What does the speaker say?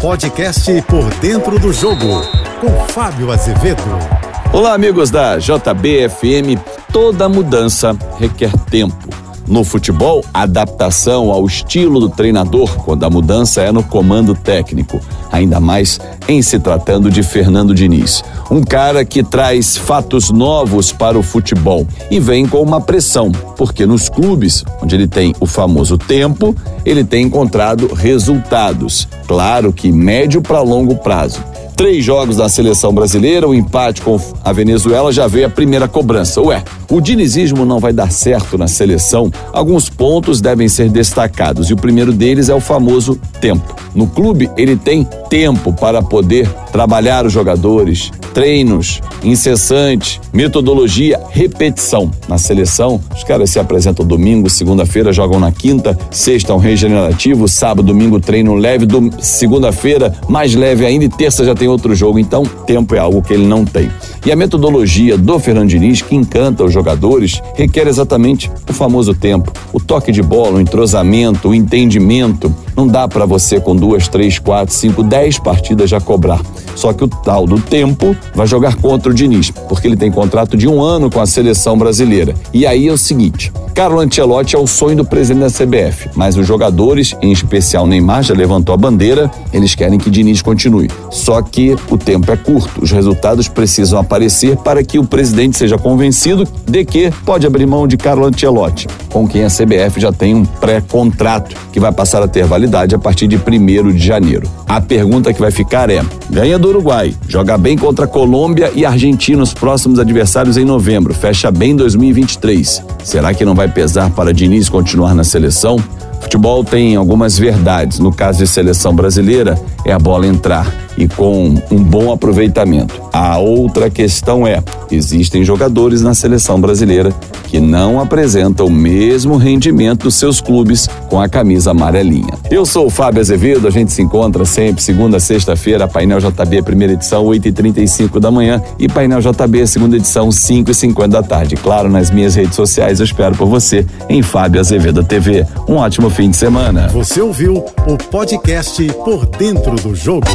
Podcast Por Dentro do Jogo, com Fábio Azevedo. Olá, amigos da JBFM. Toda mudança requer tempo. No futebol, adaptação ao estilo do treinador, quando a mudança é no comando técnico, ainda mais em se tratando de Fernando Diniz. Um cara que traz fatos novos para o futebol e vem com uma pressão, porque nos clubes, onde ele tem o famoso tempo, ele tem encontrado resultados. Claro que médio para longo prazo três jogos da seleção brasileira, o empate com a Venezuela já veio a primeira cobrança. Ué, o dinizismo não vai dar certo na seleção? Alguns pontos devem ser destacados e o primeiro deles é o famoso tempo. No clube, ele tem tempo para poder trabalhar os jogadores, treinos incessantes, metodologia, repetição. Na seleção, os caras se apresentam domingo, segunda-feira jogam na quinta, sexta um regenerativo, sábado, domingo treino leve, segunda-feira mais leve ainda e terça já tem outro jogo. Então, tempo é algo que ele não tem. E a metodologia do Fernando Diniz, que encanta os jogadores, requer exatamente o famoso tempo, o toque de bola, o entrosamento, o entendimento. Não dá para você com duas, três, quatro, cinco, dez partidas já cobrar. Só que o tal do tempo vai jogar contra o Diniz, porque ele tem contrato de um ano com a seleção brasileira. E aí é o seguinte: Carlo Ancelotti é o sonho do presidente da CBF, mas os jogadores, em especial Neymar, já levantou a bandeira, eles querem que Diniz continue. Só que o tempo é curto, os resultados precisam aparecer para que o presidente seja convencido de que pode abrir mão de Carlo Ancelotti, com quem a CBF já tem um pré-contrato que vai passar a ter validade a partir de 1 de janeiro. A pergunta que vai ficar é: ganha do Uruguai, joga bem contra Colômbia e Argentina os próximos adversários em novembro, fecha bem 2023. Será que não vai pesar para Diniz continuar na seleção? Futebol tem algumas verdades. No caso de seleção brasileira, é a bola entrar e com um bom aproveitamento. A outra questão é: existem jogadores na seleção brasileira que não apresentam o mesmo rendimento dos seus clubes com a camisa amarelinha. Eu sou o Fábio Azevedo, a gente se encontra sempre segunda, sexta-feira, Painel JB, primeira edição, 8h35 da manhã e Painel JB, segunda edição, 5h50 da tarde. Claro, nas minhas redes sociais, eu espero por você em Fábio Azevedo TV. Um ótimo fim de semana. Você ouviu o podcast Por Dentro do Jogo.